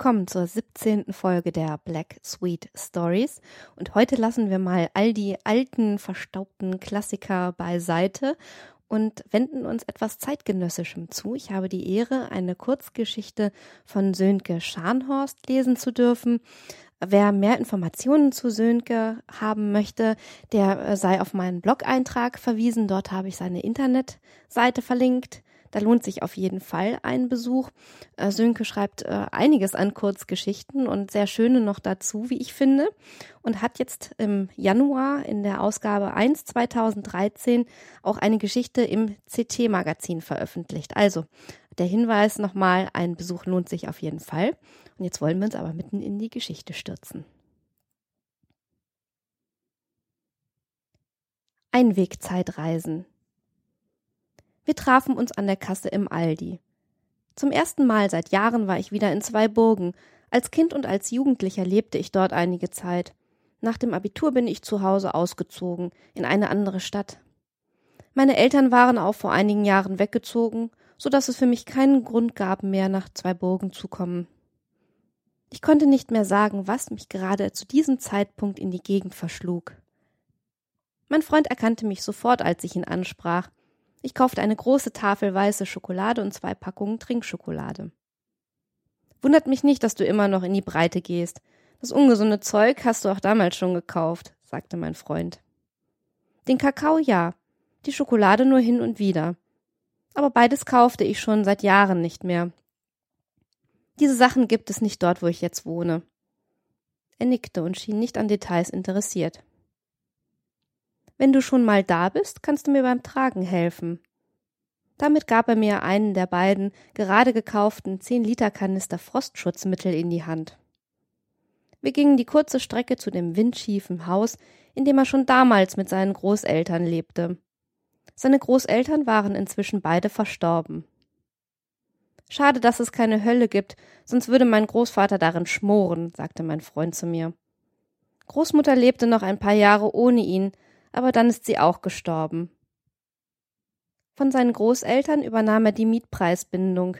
Willkommen zur 17. Folge der Black Sweet Stories. Und heute lassen wir mal all die alten, verstaubten Klassiker beiseite und wenden uns etwas zeitgenössischem zu. Ich habe die Ehre, eine Kurzgeschichte von Sönke Scharnhorst lesen zu dürfen. Wer mehr Informationen zu Sönke haben möchte, der sei auf meinen Blog-Eintrag verwiesen. Dort habe ich seine Internetseite verlinkt. Da lohnt sich auf jeden Fall ein Besuch. Äh, Sönke schreibt äh, einiges an Kurzgeschichten und sehr schöne noch dazu, wie ich finde. Und hat jetzt im Januar in der Ausgabe 1 2013 auch eine Geschichte im CT-Magazin veröffentlicht. Also der Hinweis nochmal, ein Besuch lohnt sich auf jeden Fall. Und jetzt wollen wir uns aber mitten in die Geschichte stürzen. Einwegzeitreisen. Wir trafen uns an der Kasse im Aldi. Zum ersten Mal seit Jahren war ich wieder in Zweiburgen. Als Kind und als Jugendlicher lebte ich dort einige Zeit. Nach dem Abitur bin ich zu Hause ausgezogen, in eine andere Stadt. Meine Eltern waren auch vor einigen Jahren weggezogen, so dass es für mich keinen Grund gab, mehr nach Zweiburgen zu kommen. Ich konnte nicht mehr sagen, was mich gerade zu diesem Zeitpunkt in die Gegend verschlug. Mein Freund erkannte mich sofort, als ich ihn ansprach. Ich kaufte eine große Tafel weiße Schokolade und zwei Packungen Trinkschokolade. Wundert mich nicht, dass du immer noch in die Breite gehst. Das ungesunde Zeug hast du auch damals schon gekauft, sagte mein Freund. Den Kakao ja, die Schokolade nur hin und wieder. Aber beides kaufte ich schon seit Jahren nicht mehr. Diese Sachen gibt es nicht dort, wo ich jetzt wohne. Er nickte und schien nicht an Details interessiert. Wenn du schon mal da bist, kannst du mir beim Tragen helfen. Damit gab er mir einen der beiden gerade gekauften zehn Liter Kanister Frostschutzmittel in die Hand. Wir gingen die kurze Strecke zu dem windschiefen Haus, in dem er schon damals mit seinen Großeltern lebte. Seine Großeltern waren inzwischen beide verstorben. Schade, dass es keine Hölle gibt, sonst würde mein Großvater darin schmoren, sagte mein Freund zu mir. Großmutter lebte noch ein paar Jahre ohne ihn, aber dann ist sie auch gestorben. Von seinen Großeltern übernahm er die Mietpreisbindung.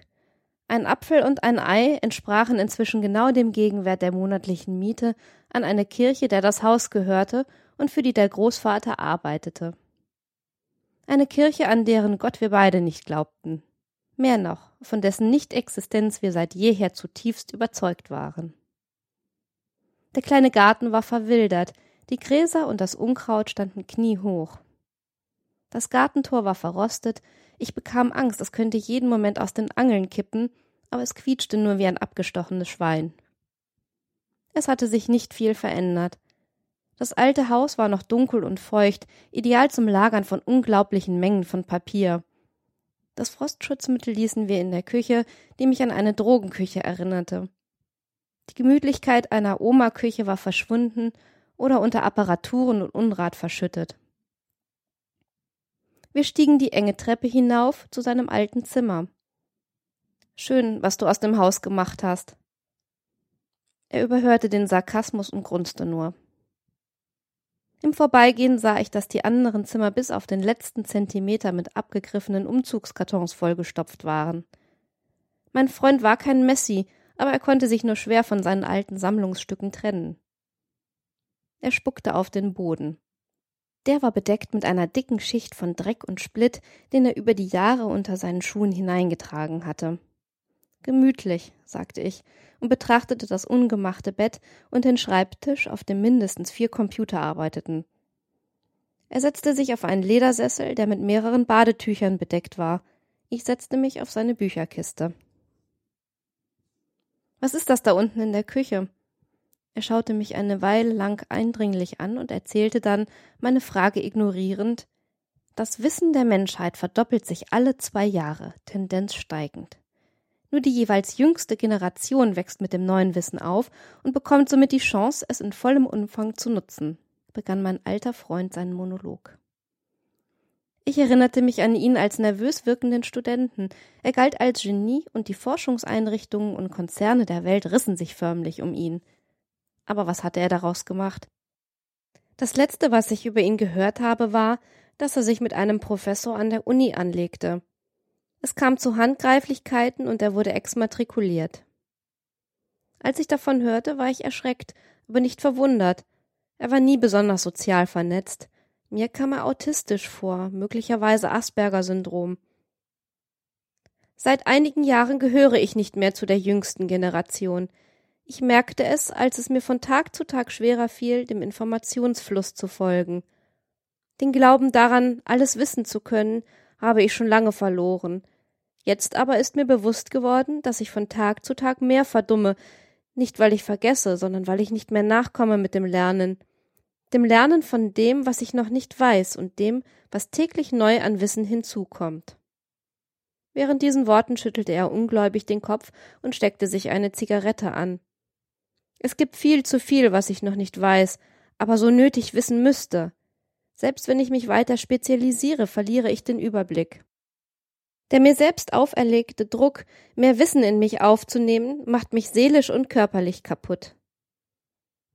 Ein Apfel und ein Ei entsprachen inzwischen genau dem Gegenwert der monatlichen Miete an eine Kirche, der das Haus gehörte und für die der Großvater arbeitete. Eine Kirche, an deren Gott wir beide nicht glaubten. Mehr noch, von dessen Nichtexistenz wir seit jeher zutiefst überzeugt waren. Der kleine Garten war verwildert, die Gräser und das Unkraut standen kniehoch. Das Gartentor war verrostet, ich bekam Angst, es könnte jeden Moment aus den Angeln kippen, aber es quietschte nur wie ein abgestochenes Schwein. Es hatte sich nicht viel verändert. Das alte Haus war noch dunkel und feucht, ideal zum Lagern von unglaublichen Mengen von Papier. Das Frostschutzmittel ließen wir in der Küche, die mich an eine Drogenküche erinnerte. Die Gemütlichkeit einer Oma-Küche war verschwunden oder unter Apparaturen und Unrat verschüttet. Wir stiegen die enge Treppe hinauf zu seinem alten Zimmer. Schön, was du aus dem Haus gemacht hast. Er überhörte den Sarkasmus und grunzte nur. Im Vorbeigehen sah ich, dass die anderen Zimmer bis auf den letzten Zentimeter mit abgegriffenen Umzugskartons vollgestopft waren. Mein Freund war kein Messi, aber er konnte sich nur schwer von seinen alten Sammlungsstücken trennen. Er spuckte auf den Boden. Der war bedeckt mit einer dicken Schicht von Dreck und Splitt, den er über die Jahre unter seinen Schuhen hineingetragen hatte. Gemütlich, sagte ich und betrachtete das ungemachte Bett und den Schreibtisch, auf dem mindestens vier Computer arbeiteten. Er setzte sich auf einen Ledersessel, der mit mehreren Badetüchern bedeckt war. Ich setzte mich auf seine Bücherkiste. Was ist das da unten in der Küche? Er schaute mich eine Weile lang eindringlich an und erzählte dann, meine Frage ignorierend Das Wissen der Menschheit verdoppelt sich alle zwei Jahre, Tendenz steigend. Nur die jeweils jüngste Generation wächst mit dem neuen Wissen auf und bekommt somit die Chance, es in vollem Umfang zu nutzen, begann mein alter Freund seinen Monolog. Ich erinnerte mich an ihn als nervös wirkenden Studenten. Er galt als Genie und die Forschungseinrichtungen und Konzerne der Welt rissen sich förmlich um ihn. Aber was hatte er daraus gemacht? Das letzte, was ich über ihn gehört habe, war, dass er sich mit einem Professor an der Uni anlegte. Es kam zu Handgreiflichkeiten und er wurde exmatrikuliert. Als ich davon hörte, war ich erschreckt, aber nicht verwundert. Er war nie besonders sozial vernetzt. Mir kam er autistisch vor, möglicherweise Asperger-Syndrom. Seit einigen Jahren gehöre ich nicht mehr zu der jüngsten Generation. Ich merkte es, als es mir von Tag zu Tag schwerer fiel, dem Informationsfluss zu folgen. Den Glauben daran, alles wissen zu können, habe ich schon lange verloren. Jetzt aber ist mir bewusst geworden, dass ich von Tag zu Tag mehr verdumme, nicht weil ich vergesse, sondern weil ich nicht mehr nachkomme mit dem Lernen. Dem Lernen von dem, was ich noch nicht weiß und dem, was täglich neu an Wissen hinzukommt. Während diesen Worten schüttelte er ungläubig den Kopf und steckte sich eine Zigarette an. Es gibt viel zu viel, was ich noch nicht weiß, aber so nötig wissen müsste. Selbst wenn ich mich weiter spezialisiere, verliere ich den Überblick. Der mir selbst auferlegte Druck, mehr Wissen in mich aufzunehmen, macht mich seelisch und körperlich kaputt.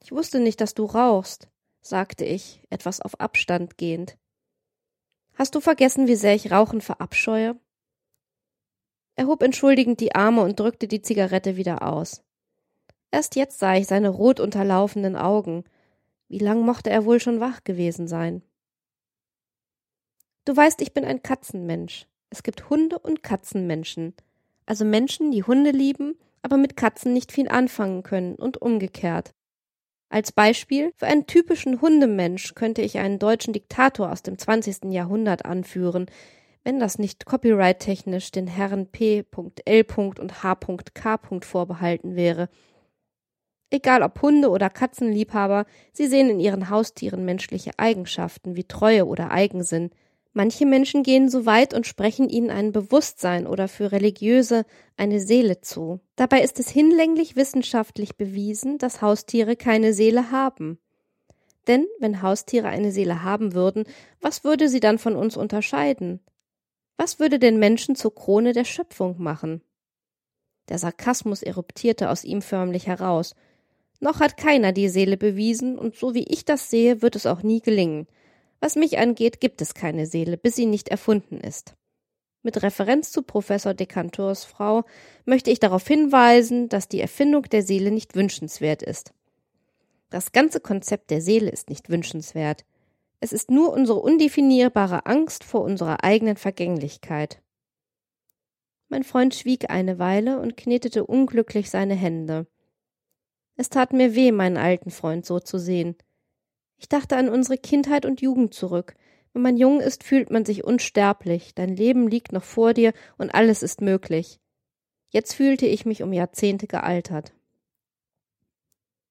Ich wusste nicht, dass du rauchst, sagte ich, etwas auf Abstand gehend. Hast du vergessen, wie sehr ich Rauchen verabscheue? Er hob entschuldigend die Arme und drückte die Zigarette wieder aus. Erst jetzt sah ich seine rot unterlaufenden Augen. Wie lang mochte er wohl schon wach gewesen sein? Du weißt, ich bin ein Katzenmensch. Es gibt Hunde und Katzenmenschen. Also Menschen, die Hunde lieben, aber mit Katzen nicht viel anfangen können und umgekehrt. Als Beispiel für einen typischen Hundemensch könnte ich einen deutschen Diktator aus dem 20. Jahrhundert anführen, wenn das nicht copyright-technisch den Herren P.L. und H.K. vorbehalten wäre. Egal ob Hunde- oder Katzenliebhaber, sie sehen in ihren Haustieren menschliche Eigenschaften wie Treue oder Eigensinn, Manche Menschen gehen so weit und sprechen ihnen ein Bewusstsein oder für Religiöse eine Seele zu. Dabei ist es hinlänglich wissenschaftlich bewiesen, dass Haustiere keine Seele haben. Denn wenn Haustiere eine Seele haben würden, was würde sie dann von uns unterscheiden? Was würde den Menschen zur Krone der Schöpfung machen? Der Sarkasmus eruptierte aus ihm förmlich heraus. Noch hat keiner die Seele bewiesen, und so wie ich das sehe, wird es auch nie gelingen. Was mich angeht, gibt es keine Seele, bis sie nicht erfunden ist. Mit Referenz zu Professor Decantors Frau möchte ich darauf hinweisen, dass die Erfindung der Seele nicht wünschenswert ist. Das ganze Konzept der Seele ist nicht wünschenswert. Es ist nur unsere undefinierbare Angst vor unserer eigenen Vergänglichkeit. Mein Freund schwieg eine Weile und knetete unglücklich seine Hände. Es tat mir weh, meinen alten Freund so zu sehen. Ich dachte an unsere Kindheit und Jugend zurück. Wenn man jung ist, fühlt man sich unsterblich, dein Leben liegt noch vor dir und alles ist möglich. Jetzt fühlte ich mich um Jahrzehnte gealtert.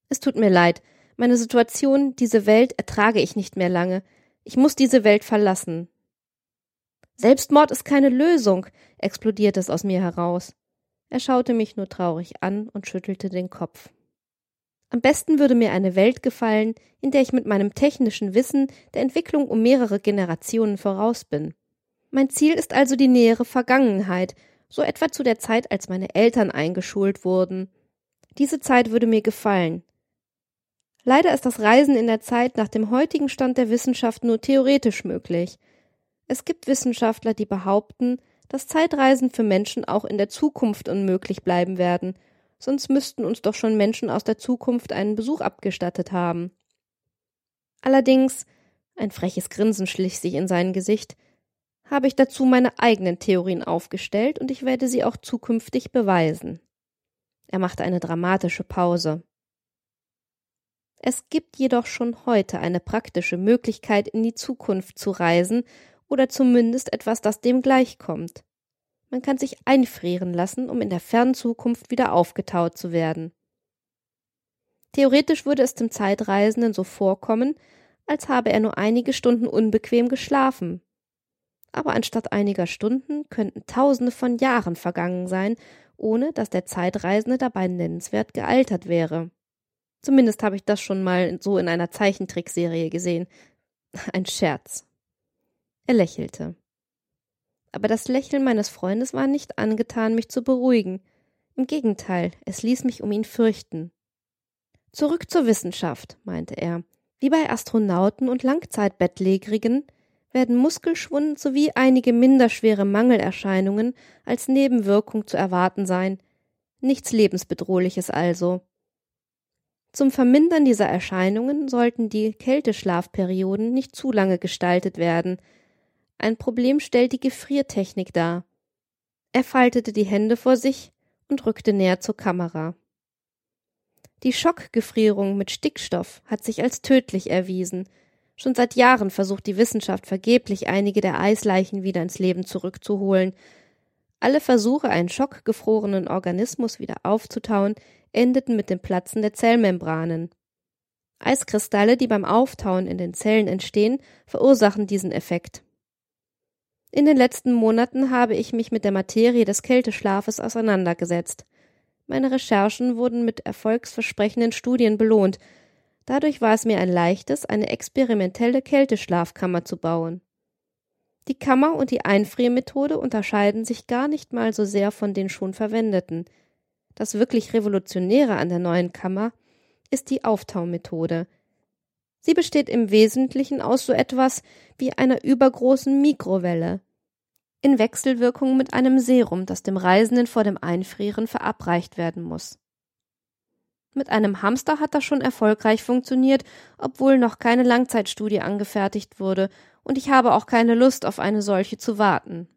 Es tut mir leid, meine Situation, diese Welt ertrage ich nicht mehr lange. Ich muss diese Welt verlassen. Selbstmord ist keine Lösung, explodierte es aus mir heraus. Er schaute mich nur traurig an und schüttelte den Kopf. Am besten würde mir eine Welt gefallen, in der ich mit meinem technischen Wissen der Entwicklung um mehrere Generationen voraus bin. Mein Ziel ist also die nähere Vergangenheit, so etwa zu der Zeit, als meine Eltern eingeschult wurden. Diese Zeit würde mir gefallen. Leider ist das Reisen in der Zeit nach dem heutigen Stand der Wissenschaft nur theoretisch möglich. Es gibt Wissenschaftler, die behaupten, dass Zeitreisen für Menschen auch in der Zukunft unmöglich bleiben werden sonst müssten uns doch schon Menschen aus der Zukunft einen Besuch abgestattet haben. Allerdings, ein freches Grinsen schlich sich in sein Gesicht, habe ich dazu meine eigenen Theorien aufgestellt und ich werde sie auch zukünftig beweisen. Er machte eine dramatische Pause. Es gibt jedoch schon heute eine praktische Möglichkeit, in die Zukunft zu reisen oder zumindest etwas, das dem gleichkommt. Man kann sich einfrieren lassen, um in der fernen Zukunft wieder aufgetaut zu werden. Theoretisch würde es dem Zeitreisenden so vorkommen, als habe er nur einige Stunden unbequem geschlafen. Aber anstatt einiger Stunden könnten Tausende von Jahren vergangen sein, ohne dass der Zeitreisende dabei nennenswert gealtert wäre. Zumindest habe ich das schon mal so in einer Zeichentrickserie gesehen. Ein Scherz. Er lächelte aber das Lächeln meines Freundes war nicht angetan, mich zu beruhigen. Im Gegenteil, es ließ mich um ihn fürchten. Zurück zur Wissenschaft, meinte er. Wie bei Astronauten und Langzeitbettlägerigen werden Muskelschwund sowie einige minderschwere Mangelerscheinungen als Nebenwirkung zu erwarten sein. Nichts lebensbedrohliches also. Zum Vermindern dieser Erscheinungen sollten die Kälteschlafperioden nicht zu lange gestaltet werden. Ein Problem stellt die Gefriertechnik dar. Er faltete die Hände vor sich und rückte näher zur Kamera. Die Schockgefrierung mit Stickstoff hat sich als tödlich erwiesen. Schon seit Jahren versucht die Wissenschaft vergeblich, einige der Eisleichen wieder ins Leben zurückzuholen. Alle Versuche, einen schockgefrorenen Organismus wieder aufzutauen, endeten mit dem Platzen der Zellmembranen. Eiskristalle, die beim Auftauen in den Zellen entstehen, verursachen diesen Effekt. In den letzten Monaten habe ich mich mit der Materie des Kälteschlafes auseinandergesetzt. Meine Recherchen wurden mit erfolgsversprechenden Studien belohnt. Dadurch war es mir ein leichtes, eine experimentelle Kälteschlafkammer zu bauen. Die Kammer und die Einfriermethode unterscheiden sich gar nicht mal so sehr von den schon verwendeten. Das wirklich Revolutionäre an der neuen Kammer ist die Auftaumethode. Sie besteht im Wesentlichen aus so etwas wie einer übergroßen Mikrowelle. In Wechselwirkung mit einem Serum, das dem Reisenden vor dem Einfrieren verabreicht werden muss. Mit einem Hamster hat das schon erfolgreich funktioniert, obwohl noch keine Langzeitstudie angefertigt wurde, und ich habe auch keine Lust, auf eine solche zu warten.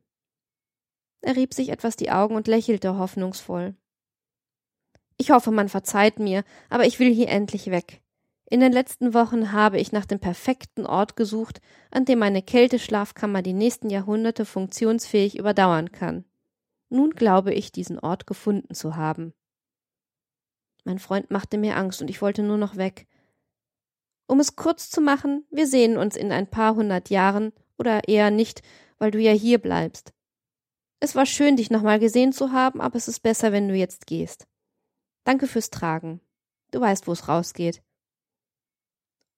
Er rieb sich etwas die Augen und lächelte hoffnungsvoll. Ich hoffe, man verzeiht mir, aber ich will hier endlich weg. In den letzten Wochen habe ich nach dem perfekten Ort gesucht, an dem meine Kälteschlafkammer die nächsten Jahrhunderte funktionsfähig überdauern kann. Nun glaube ich, diesen Ort gefunden zu haben. Mein Freund machte mir Angst und ich wollte nur noch weg. Um es kurz zu machen, wir sehen uns in ein paar hundert Jahren oder eher nicht, weil du ja hier bleibst. Es war schön, dich nochmal gesehen zu haben, aber es ist besser, wenn du jetzt gehst. Danke fürs Tragen. Du weißt, wo es rausgeht.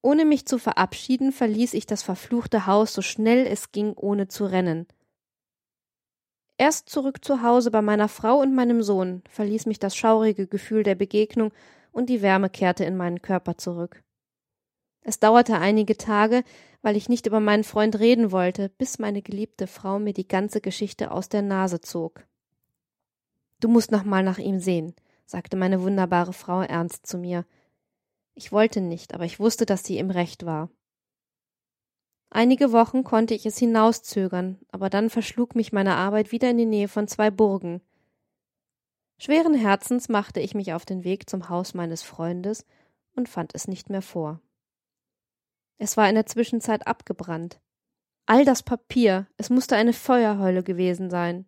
Ohne mich zu verabschieden, verließ ich das verfluchte Haus so schnell es ging, ohne zu rennen. Erst zurück zu Hause bei meiner Frau und meinem Sohn verließ mich das schaurige Gefühl der Begegnung und die Wärme kehrte in meinen Körper zurück. Es dauerte einige Tage, weil ich nicht über meinen Freund reden wollte, bis meine geliebte Frau mir die ganze Geschichte aus der Nase zog. Du musst noch mal nach ihm sehen sagte meine wunderbare Frau ernst zu mir. Ich wollte nicht, aber ich wusste, dass sie im Recht war. Einige Wochen konnte ich es hinauszögern, aber dann verschlug mich meine Arbeit wieder in die Nähe von zwei Burgen. Schweren Herzens machte ich mich auf den Weg zum Haus meines Freundes und fand es nicht mehr vor. Es war in der Zwischenzeit abgebrannt. All das Papier, es musste eine Feuerheule gewesen sein.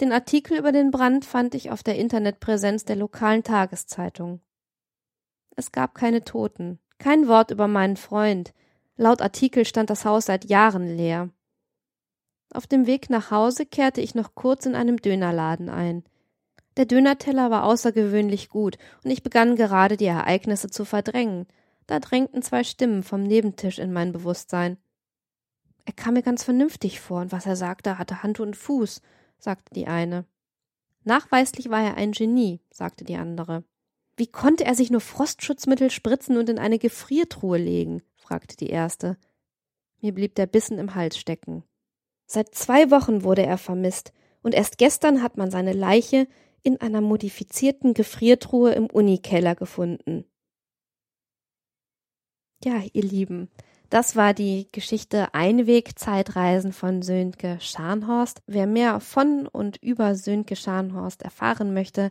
Den Artikel über den Brand fand ich auf der Internetpräsenz der lokalen Tageszeitung. Es gab keine Toten, kein Wort über meinen Freund. Laut Artikel stand das Haus seit Jahren leer. Auf dem Weg nach Hause kehrte ich noch kurz in einem Dönerladen ein. Der Dönerteller war außergewöhnlich gut, und ich begann gerade die Ereignisse zu verdrängen. Da drängten zwei Stimmen vom Nebentisch in mein Bewusstsein. Er kam mir ganz vernünftig vor, und was er sagte, hatte Hand und Fuß sagte die eine. Nachweislich war er ein Genie, sagte die andere. Wie konnte er sich nur Frostschutzmittel spritzen und in eine Gefriertruhe legen? fragte die erste. Mir blieb der Bissen im Hals stecken. Seit zwei Wochen wurde er vermisst, und erst gestern hat man seine Leiche in einer modifizierten Gefriertruhe im Unikeller gefunden. Ja, ihr Lieben, das war die Geschichte Einweg-Zeitreisen von Sönke Scharnhorst. Wer mehr von und über Sönke Scharnhorst erfahren möchte,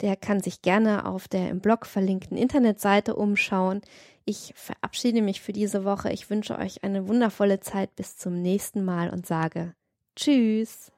der kann sich gerne auf der im Blog verlinkten Internetseite umschauen. Ich verabschiede mich für diese Woche. Ich wünsche euch eine wundervolle Zeit bis zum nächsten Mal und sage Tschüss.